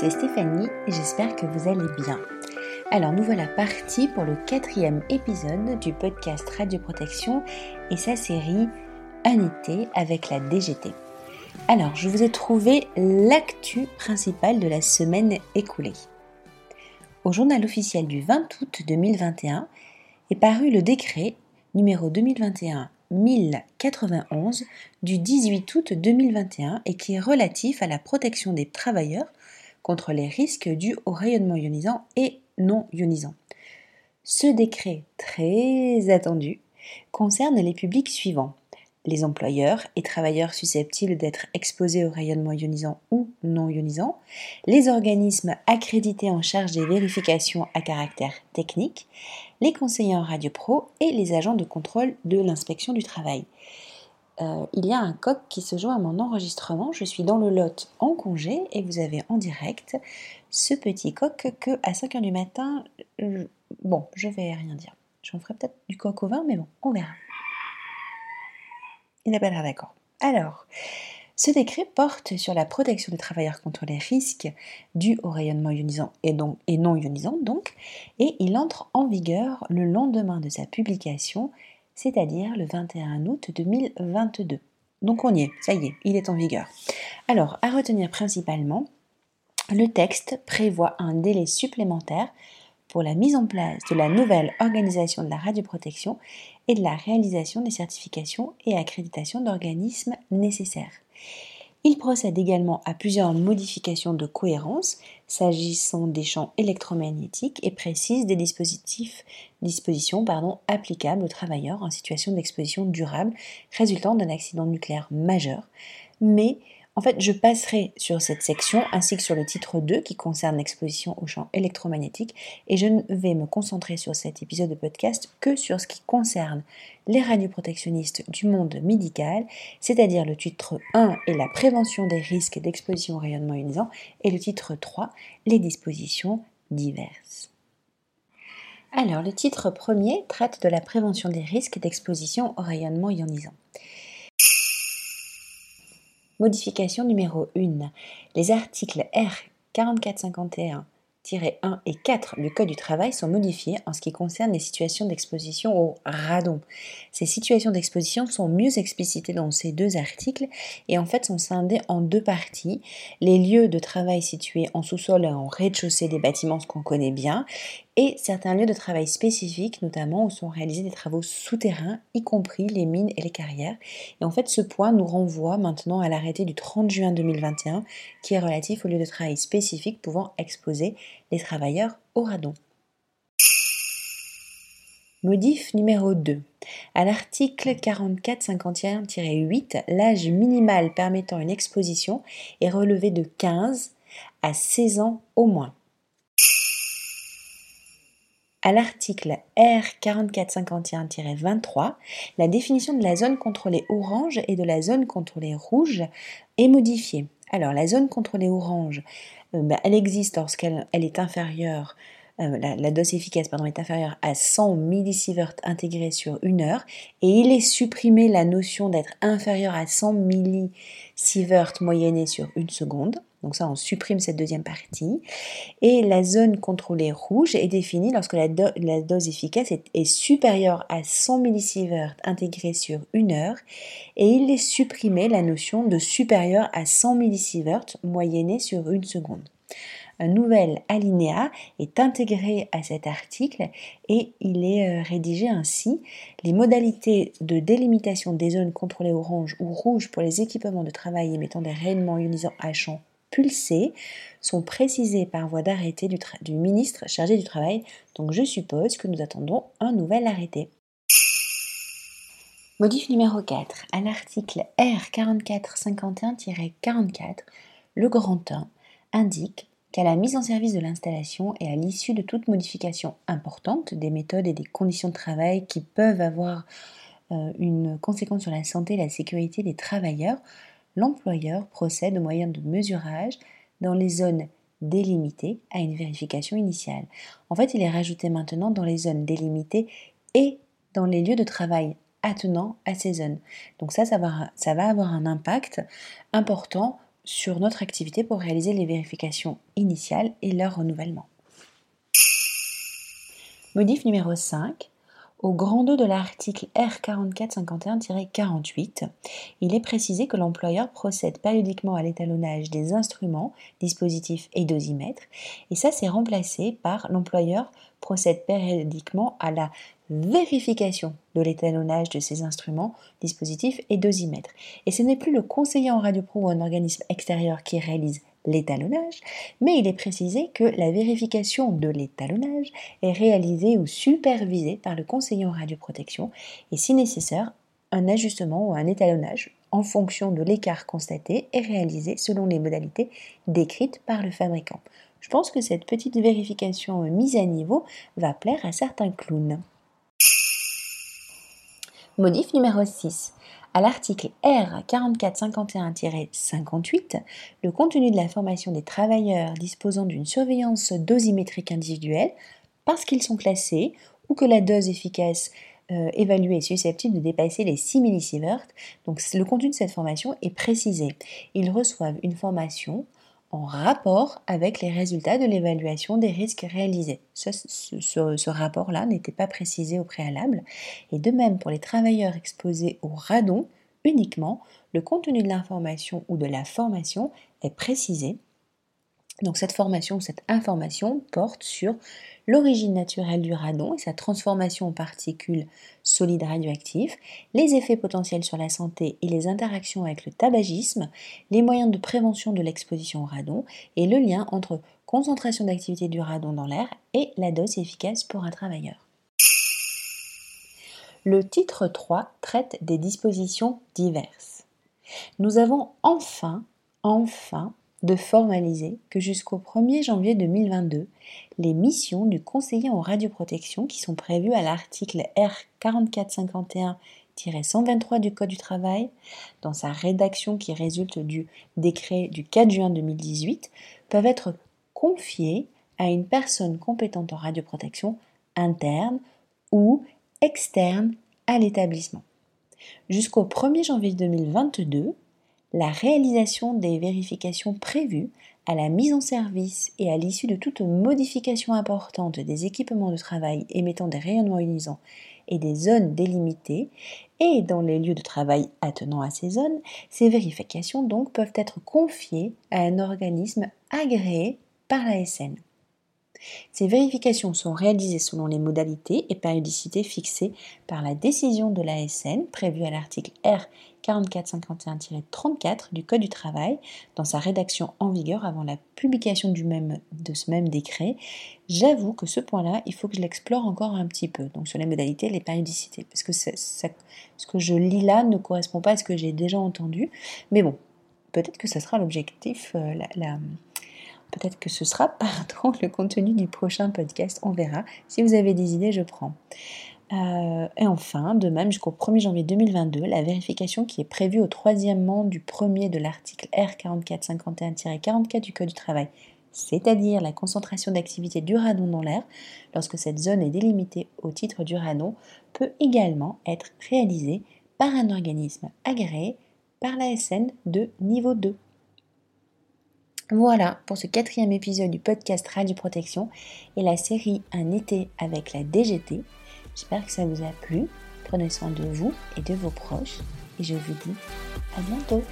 c'est Stéphanie et j'espère que vous allez bien. Alors nous voilà partis pour le quatrième épisode du podcast Radio Protection et sa série Un été avec la DGT. Alors je vous ai trouvé l'actu principale de la semaine écoulée. Au journal officiel du 20 août 2021 est paru le décret numéro 2021 1091 du 18 août 2021 et qui est relatif à la protection des travailleurs contre les risques dus au rayonnement ionisant et non ionisant. Ce décret très attendu concerne les publics suivants les employeurs et travailleurs susceptibles d'être exposés au rayonnement ionisant ou non ionisant, les organismes accrédités en charge des vérifications à caractère technique, les conseillers en radio pro et les agents de contrôle de l'inspection du travail. Euh, il y a un coq qui se joint à mon enregistrement. Je suis dans le lot en congé et vous avez en direct ce petit coq que à 5h du matin, bon, je vais rien dire. J'en ferai peut-être du coq au vin, mais bon, on verra. Il n'a pas l'air d'accord. Alors, ce décret porte sur la protection des travailleurs contre les risques dus au rayonnement ionisant et, et non ionisant, donc, et il entre en vigueur le lendemain de sa publication c'est-à-dire le 21 août 2022. Donc on y est, ça y est, il est en vigueur. Alors, à retenir principalement, le texte prévoit un délai supplémentaire pour la mise en place de la nouvelle organisation de la radioprotection et de la réalisation des certifications et accréditations d'organismes nécessaires. Il procède également à plusieurs modifications de cohérence s'agissant des champs électromagnétiques et précise des dispositifs, dispositions applicables aux travailleurs en situation d'exposition durable résultant d'un accident nucléaire majeur, mais en fait, je passerai sur cette section ainsi que sur le titre 2 qui concerne l'exposition aux champs électromagnétiques et je ne vais me concentrer sur cet épisode de podcast que sur ce qui concerne les radioprotectionnistes du monde médical, c'est-à-dire le titre 1 est la prévention des risques d'exposition au rayonnement ionisant et le titre 3 les dispositions diverses. Alors, le titre premier traite de la prévention des risques d'exposition au rayonnement ionisant. Modification numéro 1. Les articles R 4451 1 et 4 du Code du travail sont modifiés en ce qui concerne les situations d'exposition au radon. Ces situations d'exposition sont mieux explicitées dans ces deux articles et en fait sont scindées en deux parties. Les lieux de travail situés en sous-sol et en rez-de-chaussée des bâtiments, ce qu'on connaît bien, et certains lieux de travail spécifiques, notamment où sont réalisés des travaux souterrains, y compris les mines et les carrières. Et en fait, ce point nous renvoie maintenant à l'arrêté du 30 juin 2021 qui est relatif aux lieux de travail spécifiques pouvant exposer les travailleurs au radon. Modif numéro 2. À l'article 4451-8, l'âge minimal permettant une exposition est relevé de 15 à 16 ans au moins. À l'article R 4451-23, la définition de la zone contrôlée orange et de la zone contrôlée rouge est modifiée. Alors, la zone contrôlée orange, euh, bah, elle existe lorsqu'elle est inférieure euh, la, dose efficace pardon, est inférieure à 100 millisieverts intégrés sur une heure et il est supprimé la notion d'être inférieur à 100 millisieverts moyennés sur une seconde. Donc ça, on supprime cette deuxième partie. Et la zone contrôlée rouge est définie lorsque la, dose efficace est, supérieure à 100 millisieverts intégrés sur une heure. Et il est supprimé la notion de supérieur à 100 millisieverts moyennés sur une seconde un nouvel alinéa est intégré à cet article et il est euh, rédigé ainsi. Les modalités de délimitation des zones contrôlées orange ou rouge pour les équipements de travail émettant des rayonnements ionisants à champ pulsés sont précisées par voie d'arrêté du, du ministre chargé du travail. Donc je suppose que nous attendons un nouvel arrêté. Modif numéro 4. À l'article R4451-44, le grand 1 indique qu'à la mise en service de l'installation et à l'issue de toute modification importante des méthodes et des conditions de travail qui peuvent avoir euh, une conséquence sur la santé et la sécurité des travailleurs, l'employeur procède au moyen de mesurage dans les zones délimitées à une vérification initiale. En fait, il est rajouté maintenant dans les zones délimitées et dans les lieux de travail attenant à ces zones. Donc ça, ça va, ça va avoir un impact important sur notre activité pour réaliser les vérifications initiales et leur renouvellement. Modif numéro 5. Au grand 2 de l'article R4451-48, il est précisé que l'employeur procède périodiquement à l'étalonnage des instruments, dispositifs et dosimètres, et ça c'est remplacé par l'employeur procède périodiquement à la vérification de l'étalonnage de ces instruments, dispositifs et dosimètres. Et ce n'est plus le conseiller en radiopro ou un organisme extérieur qui réalise l'étalonnage, mais il est précisé que la vérification de l'étalonnage est réalisée ou supervisée par le conseiller en radioprotection et si nécessaire, un ajustement ou un étalonnage en fonction de l'écart constaté est réalisé selon les modalités décrites par le fabricant. Je pense que cette petite vérification mise à niveau va plaire à certains clowns. Modif numéro 6. À l'article R 4451-58, le contenu de la formation des travailleurs disposant d'une surveillance dosimétrique individuelle, parce qu'ils sont classés ou que la dose efficace euh, évaluée est susceptible de dépasser les 6 millisieverts. Donc le contenu de cette formation est précisé. Ils reçoivent une formation en rapport avec les résultats de l'évaluation des risques réalisés. Ce, rapport-là n'était pas précisé au préalable. Et de même pour les travailleurs exposés au radon, uniquement, le contenu de l'information ou de la formation est précisé. Donc cette formation cette information porte sur l'origine naturelle du radon et sa transformation en particules solides radioactives, les effets potentiels sur la santé et les interactions avec le tabagisme, les moyens de prévention de l'exposition au radon et le lien entre concentration d'activité du radon dans l'air et la dose efficace pour un travailleur. Le titre 3 traite des dispositions diverses. Nous avons enfin, enfin, de formaliser que jusqu'au 1er janvier 2022, les missions du conseiller en radioprotection qui sont prévues à l'article R4451-123 du Code du travail, dans sa rédaction qui résulte du décret du 4 juin 2018, peuvent être confiées à une personne compétente en radioprotection interne ou externe à l'établissement. Jusqu'au 1er janvier 2022, la réalisation des vérifications prévues à la mise en service et à l'issue de toute modification importante des équipements de travail émettant des rayonnements ionisants et des zones délimitées et dans les lieux de travail attenant à ces zones, ces vérifications donc peuvent être confiées à un organisme agréé par la SN. Ces vérifications sont réalisées selon les modalités et périodicités fixées par la décision de l'ASN prévue à l'article R 4451-34 du Code du travail dans sa rédaction en vigueur avant la publication de ce même décret. J'avoue que ce point-là, il faut que je l'explore encore un petit peu, donc sur les modalités les périodicités, parce que ce que je lis là ne correspond pas à ce que j'ai déjà entendu. Mais bon, peut-être que ce sera l'objectif, euh, Peut-être que ce sera, pardon, le contenu du prochain podcast, on verra. Si vous avez des idées, je prends. Euh, et enfin, de même, jusqu'au 1er janvier 2022, la vérification qui est prévue au troisièmement du premier de l'article R4451-44 du Code du travail, c'est-à-dire la concentration d'activité du radon dans l'air, lorsque cette zone est délimitée au titre du radon, peut également être réalisée par un organisme agréé par la SN de niveau 2. Voilà pour ce quatrième épisode du podcast Radio Protection et la série Un été avec la DGT. J'espère que ça vous a plu. Prenez soin de vous et de vos proches et je vous dis à bientôt.